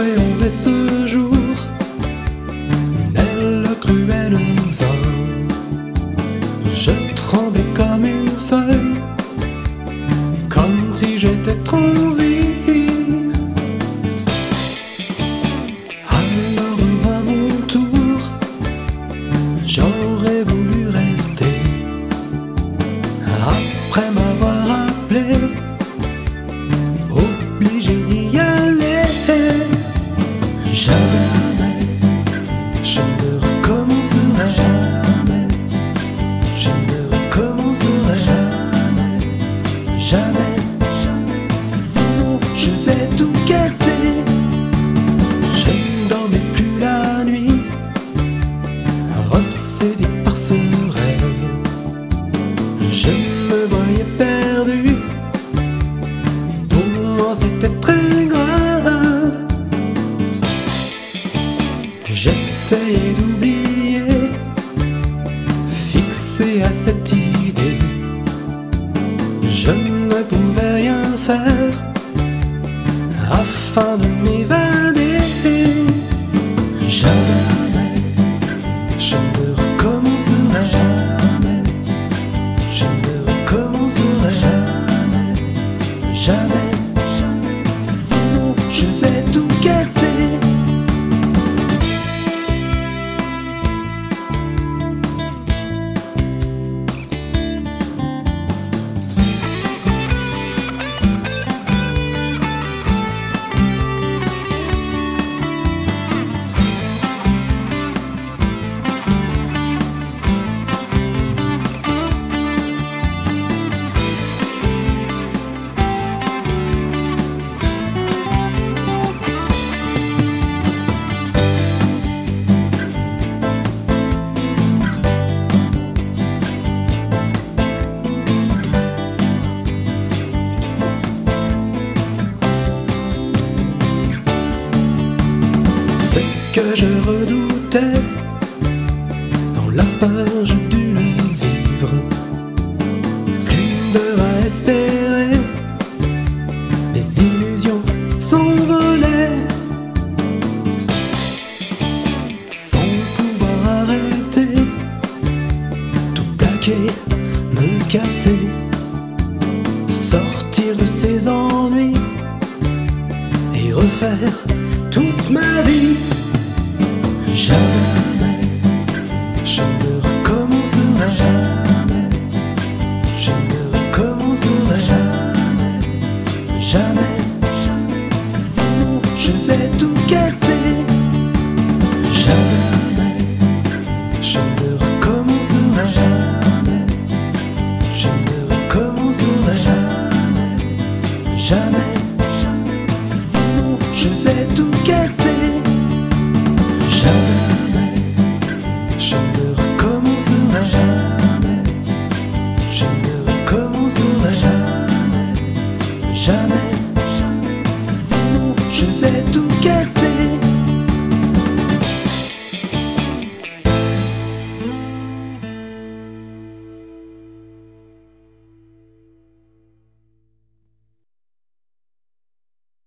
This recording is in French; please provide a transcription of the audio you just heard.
appréhendait ce jour, mais le cruel vin. Je tremblais comme une feuille, comme si j'étais transi. Alors vint mon tour, j'aurais voulu rester. Après m'avoir appelé, jamais. Sinon, je vais tout casser. Je ne dormais plus la nuit, obsédé par ce rêve. Je me voyais perdu. Pour moi, c'était très grave. J'essayais d'oublier, fixé à cette idée. Faire afin de m'évader. Jamais, je ne recommencerai jamais. Je ne recommencerai jamais, jamais, jamais. Que je redoutais, dans la peur j'ai dû le vivre. Plus d'heures à espérer, illusions s'envolaient. Sans pouvoir arrêter, tout plaquer, me casser, sortir de ces ennuis et refaire toute ma vie. Jamais, jamais. Sinon, je vais tout casser. Jamais.